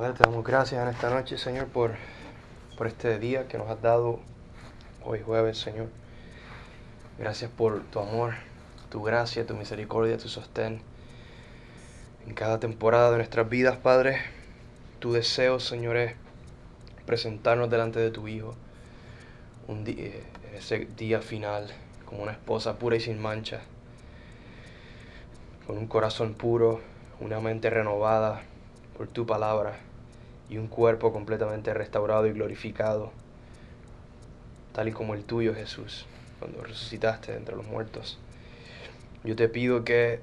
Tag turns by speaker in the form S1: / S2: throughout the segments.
S1: Padre, te damos gracias en esta noche, Señor, por, por este día que nos has dado hoy jueves, Señor. Gracias por tu amor, tu gracia, tu misericordia, tu sostén. En cada temporada de nuestras vidas, Padre, tu deseo, Señor, es presentarnos delante de tu Hijo un día, en ese día final como una esposa pura y sin mancha, con un corazón puro, una mente renovada por tu palabra y un cuerpo completamente restaurado y glorificado, tal y como el tuyo, Jesús, cuando resucitaste entre los muertos. Yo te pido que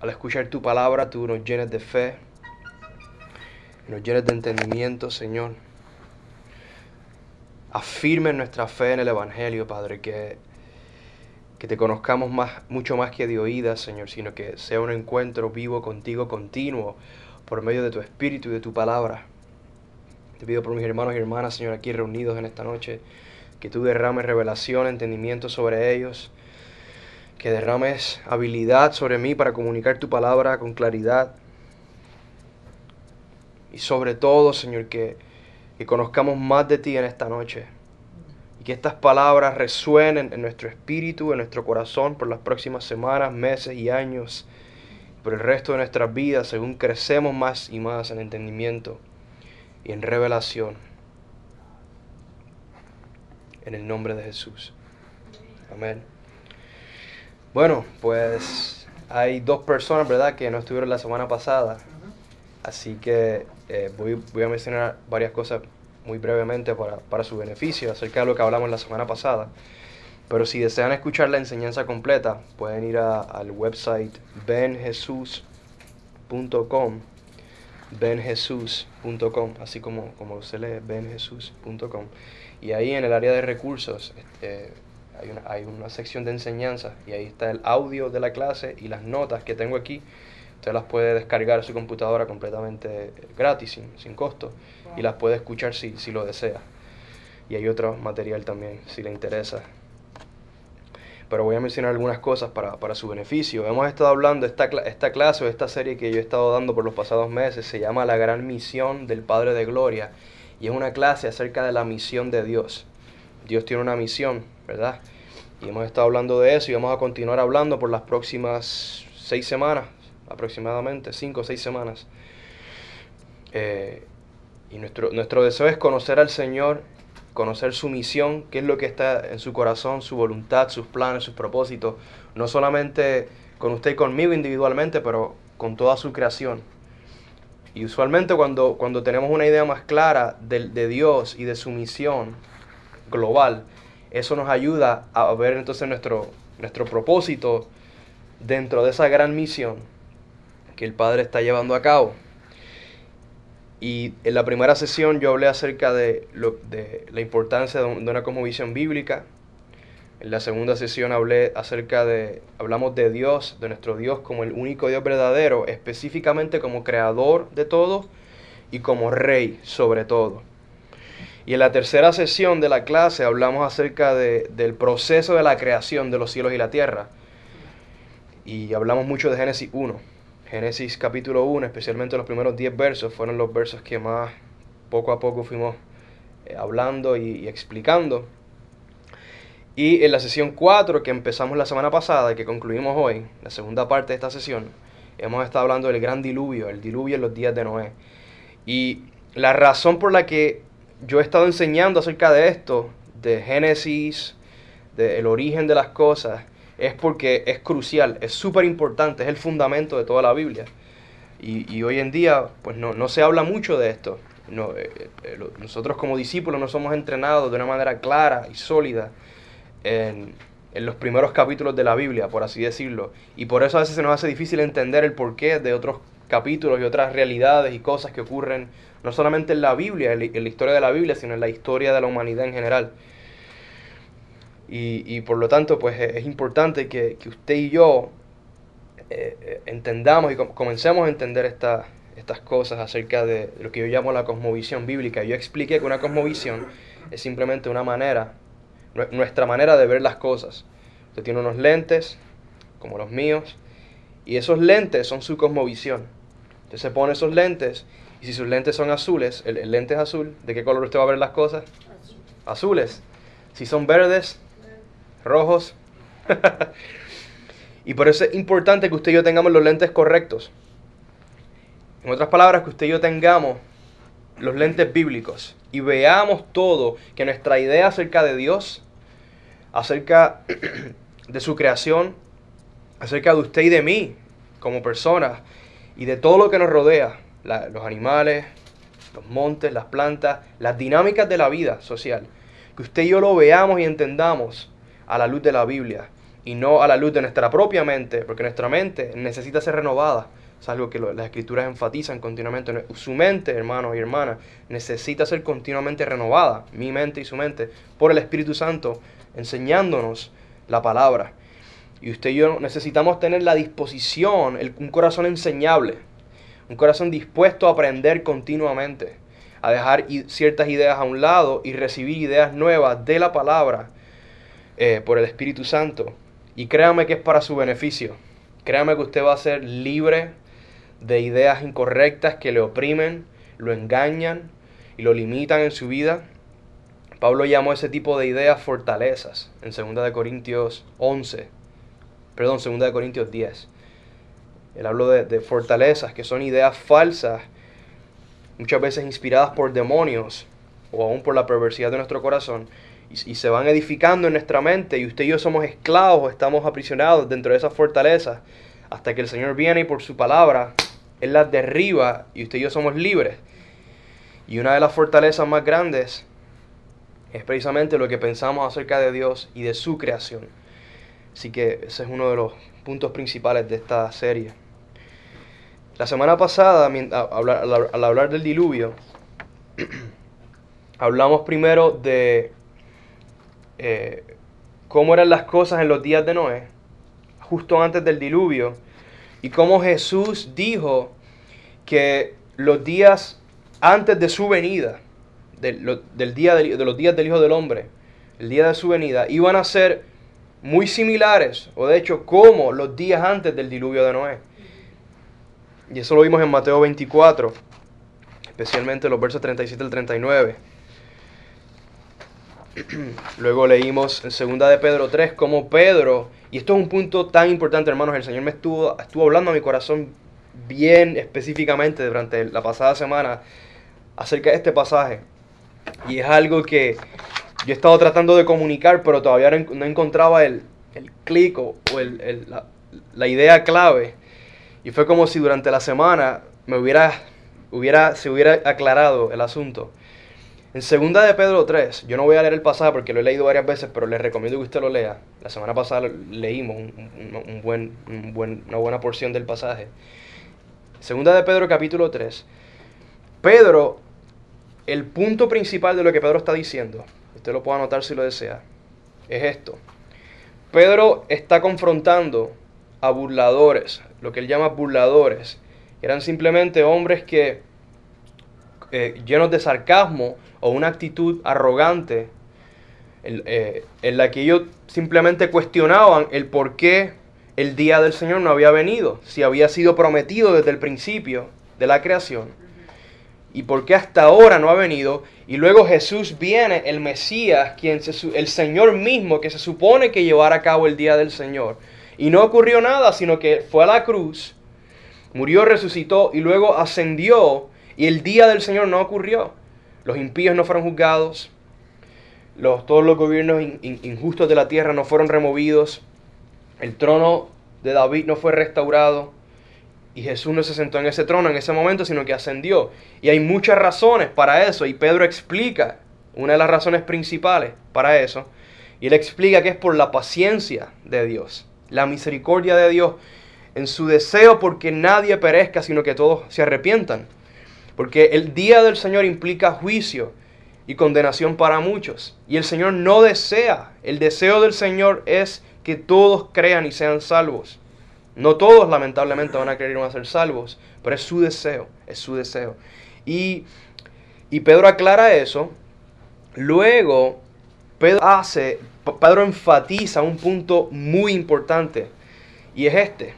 S1: al escuchar tu palabra tú nos llenes de fe, nos llenes de entendimiento, Señor. Afirme nuestra fe en el Evangelio, Padre, que, que te conozcamos más, mucho más que de oídas, Señor, sino que sea un encuentro vivo contigo, continuo, por medio de tu Espíritu y de tu palabra. Te pido por mis hermanos y hermanas, Señor, aquí reunidos en esta noche, que tú derrames revelación, entendimiento sobre ellos, que derrames habilidad sobre mí para comunicar tu palabra con claridad. Y sobre todo, Señor, que, que conozcamos más de ti en esta noche. Y que estas palabras resuenen en nuestro espíritu, en nuestro corazón por las próximas semanas, meses y años, por el resto de nuestras vidas, según crecemos más y más en entendimiento y en revelación. En el nombre de Jesús. Amén. Bueno, pues hay dos personas, ¿verdad?, que no estuvieron la semana pasada. Así que eh, voy, a mencionar varias cosas muy brevemente para, para, su beneficio acerca de lo que hablamos la semana pasada. Pero si desean escuchar la enseñanza completa, pueden ir al website benjesus.com benjesus.com, así como, como se lee, benjesus.com. Y ahí en el área de recursos este, hay, una, hay una sección de enseñanza y ahí está el audio de la clase y las notas que tengo aquí. Usted las puede descargar a su computadora completamente gratis, sin, sin costo, y las puede escuchar si, si lo desea. Y hay otro material también, si le interesa pero voy a mencionar algunas cosas para, para su beneficio. Hemos estado hablando, esta, esta clase o esta serie que yo he estado dando por los pasados meses se llama La Gran Misión del Padre de Gloria y es una clase acerca de la misión de Dios. Dios tiene una misión, ¿verdad? Y hemos estado hablando de eso y vamos a continuar hablando por las próximas seis semanas, aproximadamente, cinco o seis semanas. Eh, y nuestro, nuestro deseo es conocer al Señor conocer su misión, qué es lo que está en su corazón, su voluntad, sus planes, sus propósitos, no solamente con usted y conmigo individualmente, pero con toda su creación. Y usualmente cuando, cuando tenemos una idea más clara de, de Dios y de su misión global, eso nos ayuda a ver entonces nuestro, nuestro propósito dentro de esa gran misión que el Padre está llevando a cabo. Y en la primera sesión yo hablé acerca de, la importancia de, una cosmovisión bíblica. En la segunda sesión hablé acerca de, hablamos de Dios, de nuestro Dios como el único Dios verdadero, específicamente como creador de todo y como rey sobre todo. Y en la tercera sesión de la clase hablamos acerca de, del proceso de la creación de los cielos y la tierra. Y hablamos mucho de Génesis 1. Génesis capítulo 1, especialmente los primeros 10 versos, fueron los versos que más poco a poco fuimos eh, hablando y, explicando. Y en la sesión 4 que empezamos la semana pasada y que concluimos hoy, la segunda parte de esta sesión, hemos estado hablando del gran diluvio, el diluvio en los días de Noé. Y la razón por la que yo he estado enseñando acerca de esto, de Génesis, del origen de las cosas, es porque es crucial, es súper importante, es el fundamento de toda la Biblia. Y, hoy en día, pues no, no, se habla mucho de esto. Eh, eh, nosotros como discípulos no somos entrenados de una manera clara y sólida en, los primeros capítulos de la Biblia, por así decirlo. Y por eso a veces se nos hace difícil entender el porqué de otros capítulos y otras realidades y cosas que ocurren no solamente en la Biblia, en la historia de la Biblia, sino en la historia de la humanidad en general. Y, y, por lo tanto, pues es importante que, que usted y yo eh, entendamos y com comencemos a entender esta, estas cosas acerca de lo que yo llamo la cosmovisión bíblica. Yo expliqué que una cosmovisión es simplemente una manera, nuestra manera de ver las cosas. Usted tiene unos lentes, como los míos, y esos lentes son su cosmovisión. Usted se pone esos lentes y si sus lentes son azules, el, lente es azul, ¿de qué color usted va a ver las cosas? Azules. Si son verdes, rojos. y por eso es importante que usted y yo tengamos los lentes correctos. En otras palabras, que usted y yo tengamos los lentes bíblicos y veamos todo, que nuestra idea acerca de Dios, acerca de su creación, acerca de usted y de mí como personas y de todo lo que nos rodea, los animales, los montes, las plantas, las dinámicas de la vida social, que usted y yo lo veamos y entendamos a la luz de la Biblia y no a la luz de nuestra propia mente, porque nuestra mente necesita ser renovada. Es algo que las escrituras enfatizan continuamente. Su mente, hermanos y hermanas, necesita ser continuamente renovada, mi mente y su mente, por el Espíritu Santo, enseñándonos la palabra. Y usted y yo necesitamos tener la disposición, un corazón enseñable, un corazón dispuesto a aprender continuamente, a dejar ciertas ideas a un lado y recibir ideas nuevas de la palabra eh, por el Espíritu Santo. Y créame que es para su beneficio. Créame que usted va a ser libre de ideas incorrectas que le oprimen, lo engañan y lo limitan en su vida. Pablo llamó ese tipo de ideas fortalezas en 2 Corintios 11, perdón, 2 Corintios 10. Él habló de, fortalezas que son ideas falsas, muchas veces inspiradas por demonios o aún por la perversidad de nuestro corazón, y, se van edificando en nuestra mente, y usted y yo somos esclavos, estamos aprisionados dentro de esas fortalezas, hasta que el Señor viene y por su palabra, Él las derriba y usted y yo somos libres. Y una de las fortalezas más grandes es precisamente lo que pensamos acerca de Dios y de su creación. Así que ese es uno de los puntos principales de esta serie. La semana pasada, al hablar del diluvio, hablamos primero de eh, cómo eran las cosas en los días de Noé, justo antes del diluvio, y cómo Jesús dijo que los días antes de su venida, del, día de, los días del Hijo del Hombre, el día de su venida, iban a ser muy similares, o de hecho como los días antes del diluvio de Noé. Y eso lo vimos en Mateo 24, especialmente los versos 37 al 39. Luego leímos en 2 de Pedro 3 como Pedro, y esto es un punto tan importante hermanos, el Señor me estuvo, estuvo hablando a mi corazón bien específicamente durante la pasada semana acerca de este pasaje. Y es algo que yo he estado tratando de comunicar, pero todavía no encontraba el, el clic o, el, la, la, idea clave. Y fue como si durante la semana me hubiera, hubiera, se hubiera aclarado el asunto. En segunda de Pedro 3, yo no voy a leer el pasaje porque lo he leído varias veces, pero les recomiendo que usted lo lea. La semana pasada leímos un, buen, buen, una buena porción del pasaje. Segunda de Pedro capítulo 3. Pedro, el punto principal de lo que Pedro está diciendo, usted lo puede anotar si lo desea, es esto. Pedro está confrontando a burladores, lo que él llama burladores. Eran simplemente hombres que, eh, llenos de sarcasmo o una actitud arrogante, eh, en la que ellos simplemente cuestionaban el por qué el día del Señor no había venido, si había sido prometido desde el principio de la creación. ¿Y por qué hasta ahora no ha venido? Y luego Jesús viene, el Mesías, quien el Señor mismo que se supone que llevara a cabo el día del Señor. Y no ocurrió nada, sino que fue a la cruz, murió, resucitó y luego ascendió y el día del Señor no ocurrió. Los impíos no fueron juzgados, los, todos los gobiernos injustos de la tierra no fueron removidos, el trono de David no fue restaurado y Jesús no se sentó en ese trono en ese momento, sino que ascendió. Y hay muchas razones para eso y Pedro explica una de las razones principales para eso. Y él explica que es por la paciencia de Dios, la misericordia de Dios en su deseo porque nadie perezca, sino que todos se arrepientan. Porque el día del Señor implica juicio y condenación para muchos. Y el Señor no desea, el deseo del Señor es que todos crean y sean salvos. No todos lamentablemente van a creer y van a ser salvos, pero es su deseo, es su deseo. Y, y Pedro aclara eso. Luego, Pedro hace, Pedro enfatiza un punto muy importante y es este.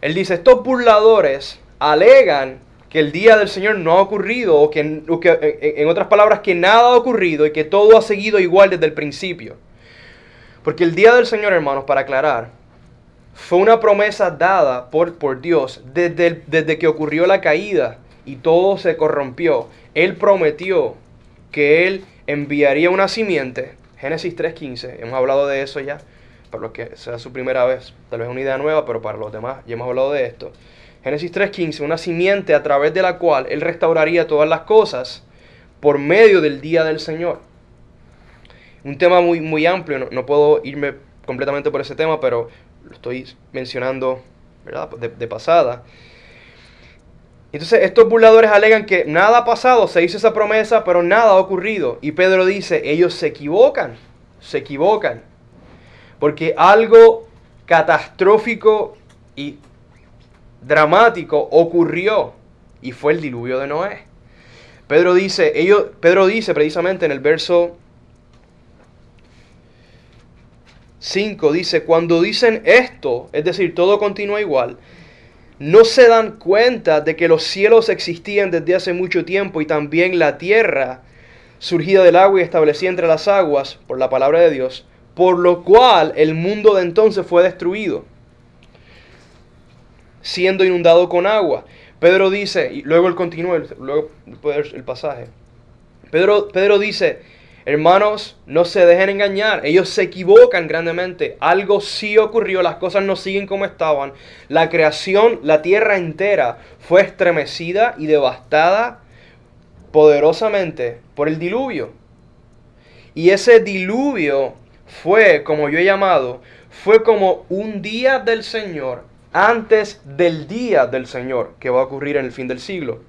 S1: Él dice, estos burladores alegan que el día del Señor no ha ocurrido, o que, en otras palabras, que nada ha ocurrido y que todo ha seguido igual desde el principio. Porque el día del Señor, hermanos, para aclarar, fue una promesa dada por, por Dios desde, desde que ocurrió la caída y todo se corrompió. Él prometió que Él enviaría una simiente. Génesis 3.15, hemos hablado de eso ya, para los que sea su primera vez, tal vez una idea nueva, pero para los demás ya hemos hablado de esto. Génesis 3.15, una simiente a través de la cual Él restauraría todas las cosas por medio del día del Señor. Un tema muy, muy amplio, no, puedo irme completamente por ese tema, pero lo estoy mencionando ¿verdad? De, pasada. Entonces estos burladores alegan que nada ha pasado, se hizo esa promesa, pero nada ha ocurrido. Y Pedro dice, ellos se equivocan, se equivocan. Porque algo catastrófico y dramático ocurrió y fue el diluvio de Noé. Pedro dice, ellos, Pedro dice precisamente en el verso 5, dice, cuando dicen esto, es decir, todo continúa igual, no se dan cuenta de que los cielos existían desde hace mucho tiempo y también la tierra surgida del agua y establecida entre las aguas por la palabra de Dios, por lo cual el mundo de entonces fue destruido siendo inundado con agua. Pedro dice, y luego él continúa, luego el pasaje. Pedro, Pedro dice, hermanos, no se dejen engañar, ellos se equivocan grandemente, algo sí ocurrió, las cosas no siguen como estaban, la creación, la tierra entera fue estremecida y devastada poderosamente por el diluvio. Y ese diluvio fue, como yo he llamado, fue como un día del Señor antes del día del Señor que va a ocurrir en el fin del siglo.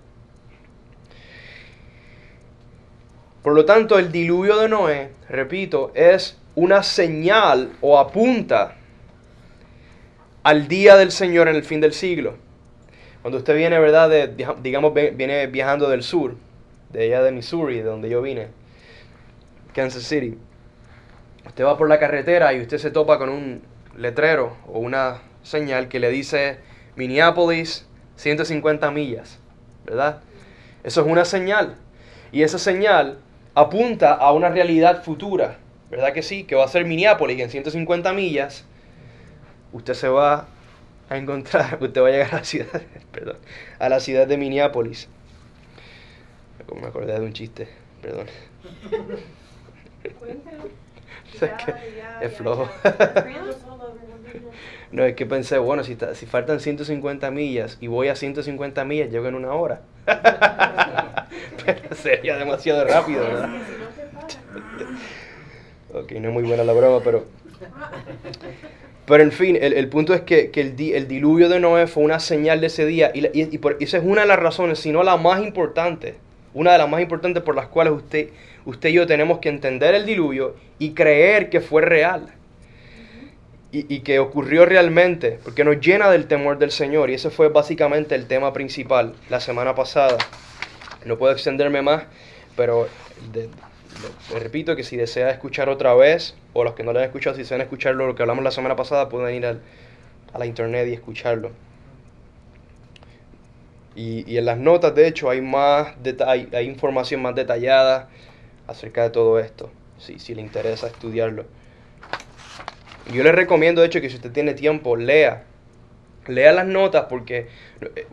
S1: Por lo tanto, el diluvio de Noé, repito, es una señal o apunta al día del Señor en el fin del siglo. Cuando usted viene, ¿verdad? De, digamos, viene viajando del sur, de allá de Missouri, de donde yo vine, Kansas City. Usted va por la carretera y usted se topa con un letrero o una señal que le dice Minneapolis 150 millas, ¿verdad? Eso es una señal. Y esa señal apunta a una realidad futura, ¿verdad que sí? Que va a ser Minneapolis en 150 millas. Usted se va a encontrar, usted va a llegar a la ciudad, perdón, a la ciudad de Minneapolis. Me acordé de un chiste, perdón. es flojo. No, es que pensé, bueno, si, si faltan 150 millas y voy a 150 millas, llego en una hora. pero sería demasiado rápido, ¿verdad? ok, no es muy buena la broma, pero... Pero en fin, el, punto es que, el, diluvio de Noé fue una señal de ese día y, y, por, esa es una de las razones, si no la más importante, una de las más importantes por las cuales usted, usted y yo tenemos que entender el diluvio y creer que fue real y, que ocurrió realmente, porque nos llena del temor del Señor. Y ese fue básicamente el tema principal la semana pasada. No puedo extenderme más, pero repito que si desea escuchar otra vez, o los que no lo han escuchado, si desean escucharlo, lo que hablamos la semana pasada, pueden ir a la internet y escucharlo. Y, en las notas, de hecho, hay más hay, hay información más detallada acerca de todo esto, si, si le interesa estudiarlo. Yo le recomiendo, de hecho, que si usted tiene tiempo, lea. Lea las notas porque eh,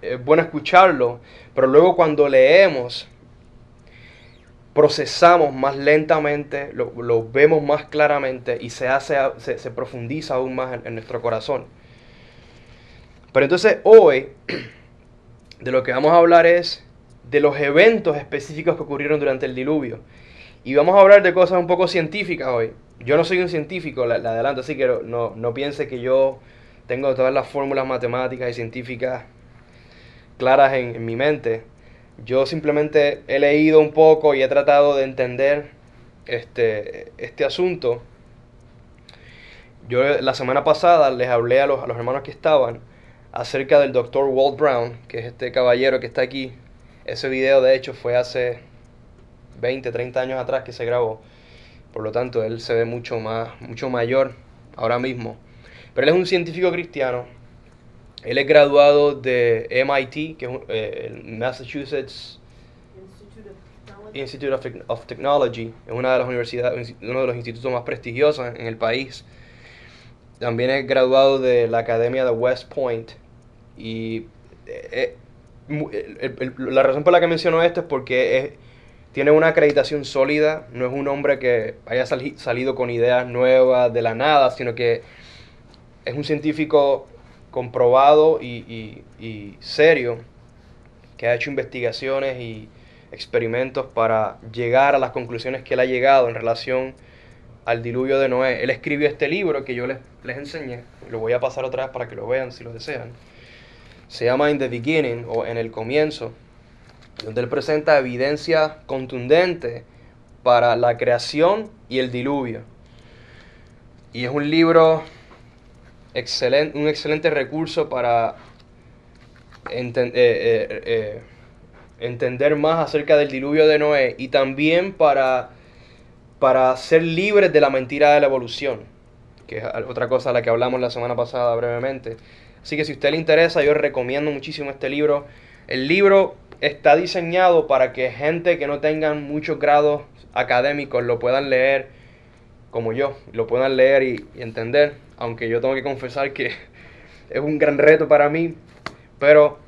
S1: es bueno escucharlo, pero luego cuando leemos, procesamos más lentamente, lo, vemos más claramente y se, hace, se, profundiza aún más en, nuestro corazón. Pero entonces hoy de lo que vamos a hablar es de los eventos específicos que ocurrieron durante el diluvio. Y vamos a hablar de cosas un poco científicas hoy. Yo no soy un científico, la, adelanto, así que no, no piense que yo tengo todas las fórmulas matemáticas y científicas claras en, mi mente. Yo simplemente he leído un poco y he tratado de entender este, este asunto. Yo la semana pasada les hablé a los, a los hermanos que estaban acerca del doctor Walt Brown, que es este caballero que está aquí. Ese video de hecho fue hace 20, 30 años atrás que se grabó. Por lo tanto, él se ve mucho más, mucho mayor ahora mismo. Pero él es un científico cristiano. Él es graduado de MIT, que es eh, el Massachusetts Institute of, Technology, es una de las universidades, uno de los institutos más prestigiosos en el país. También es graduado de la Academia de West Point. Y eh, eh, la razón por la que menciono esto es porque tiene una acreditación sólida, no es un hombre que haya salido con ideas nuevas de la nada, sino que es un científico comprobado y, serio que ha hecho investigaciones y experimentos para llegar a las conclusiones que él ha llegado en relación al diluvio de Noé. Él escribió este libro que yo les enseñé, lo voy a pasar otra vez para que lo vean si lo desean. Se llama In the Beginning o En el Comienzo, donde él presenta evidencia contundente para la creación y el diluvio. Y es un libro excelente, un excelente recurso para entender. Eh, eh, eh, entender más acerca del diluvio de Noé y también para, para ser libres de la mentira de la evolución, que es otra cosa a la que hablamos la semana pasada brevemente. Así que si a usted le interesa, yo recomiendo muchísimo este libro. El libro está diseñado para que gente que no tengan muchos grados académicos lo puedan leer como yo, lo puedan leer y, y entender, aunque yo tengo que confesar que es un gran reto para mí, pero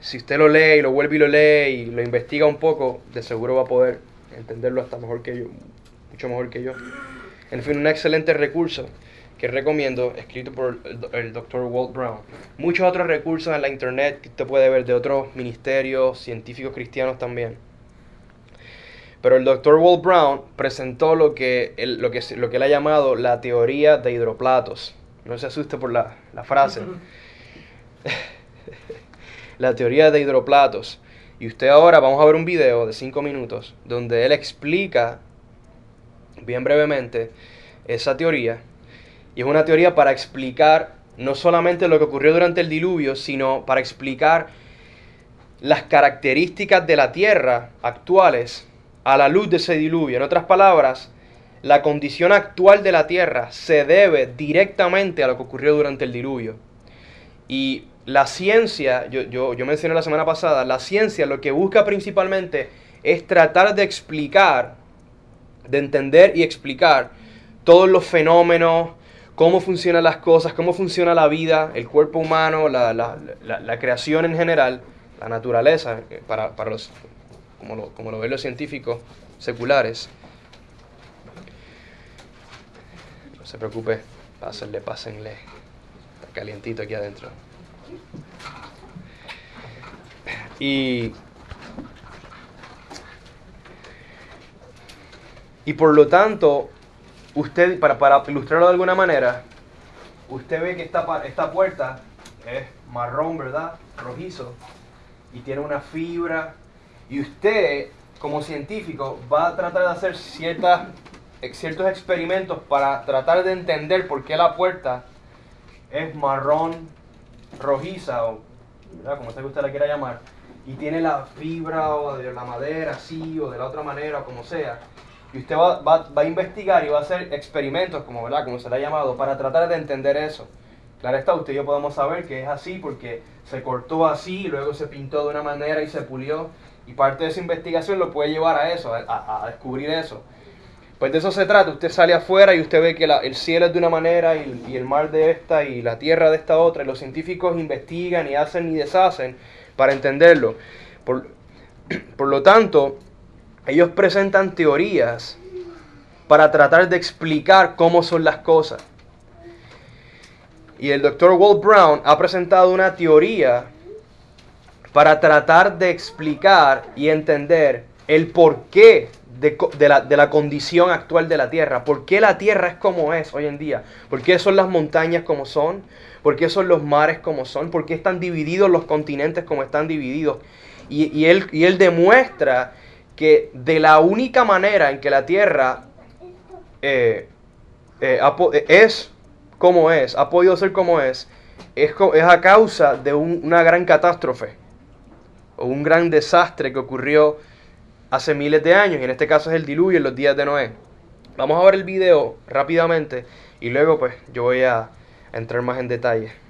S1: si usted lo lee y lo vuelve y lo lee y lo investiga un poco, de seguro va a poder entenderlo hasta mejor que yo, mucho mejor que yo. En fin, un excelente recurso que recomiendo, escrito por el, doctor Walt Brown. Muchos otros recursos en la internet que usted puede ver de otros ministerios científicos cristianos también. Pero el doctor Walt Brown presentó lo que, él, lo, que, lo que él ha llamado la teoría de hidroplatos. No se asuste por la, la frase. la teoría de hidroplatos. Y usted ahora vamos a ver un video de 5 minutos donde él explica bien brevemente esa teoría. Y es una teoría para explicar no solamente lo que ocurrió durante el diluvio, sino para explicar las características de la tierra actuales a la luz de ese diluvio. En otras palabras, la condición actual de la tierra se debe directamente a lo que ocurrió durante el diluvio. Y la ciencia, yo, yo, yo mencioné la semana pasada, la ciencia lo que busca principalmente es tratar de explicar, de entender y explicar todos los fenómenos, cómo funcionan las cosas, cómo funciona la vida, el cuerpo humano, la, la, la, creación en general, la naturaleza, eh, para, para los, como lo, como lo ven los científicos seculares. No se preocupe, pásenle, pásenle. Está calientito aquí adentro. Y, y por lo tanto, usted, para, para ilustrarlo de alguna manera, usted ve que esta, esta puerta es marrón, ¿verdad? Rojizo. Y tiene una fibra. Y usted, como científico, va a tratar de hacer ciertas, ciertos experimentos para tratar de entender por qué la puerta es marrón rojiza, o como sea que usted la quiera llamar, y tiene la fibra o de la madera así o de la otra manera o como sea, y usted va, va, a investigar y va a hacer experimentos, como, ¿verdad? como se le ha llamado, para tratar de entender eso. Claro está, usted y yo podemos saber que es así porque se cortó así, luego se pintó de una manera y se pulió. Y parte de esa investigación lo puede llevar a eso, a, a descubrir eso. Pues de eso se trata, usted sale afuera y usted ve que el cielo es de una manera y, el mar de esta y la tierra de esta otra, y los científicos investigan y hacen y deshacen para entenderlo. Por, por lo tanto, ellos presentan teorías para tratar de explicar cómo son las cosas. Y el doctor Walt Brown ha presentado una teoría para tratar de explicar y entender el porqué de, la, de, la, condición actual de la Tierra. ¿Por qué la Tierra es como es hoy en día? ¿Por qué son las montañas como son? ¿Por qué son los mares como son? ¿Por qué están divididos los continentes como están divididos? Y, él, y él demuestra que de la única manera en que la Tierra eh, eh, es como es, ha podido ser como es, es, es a causa de una gran catástrofe o un gran desastre que ocurrió hace miles de años, y en este caso es el diluvio en los días de Noé. Vamos a ver el video rápidamente y luego pues yo voy a entrar más en detalle.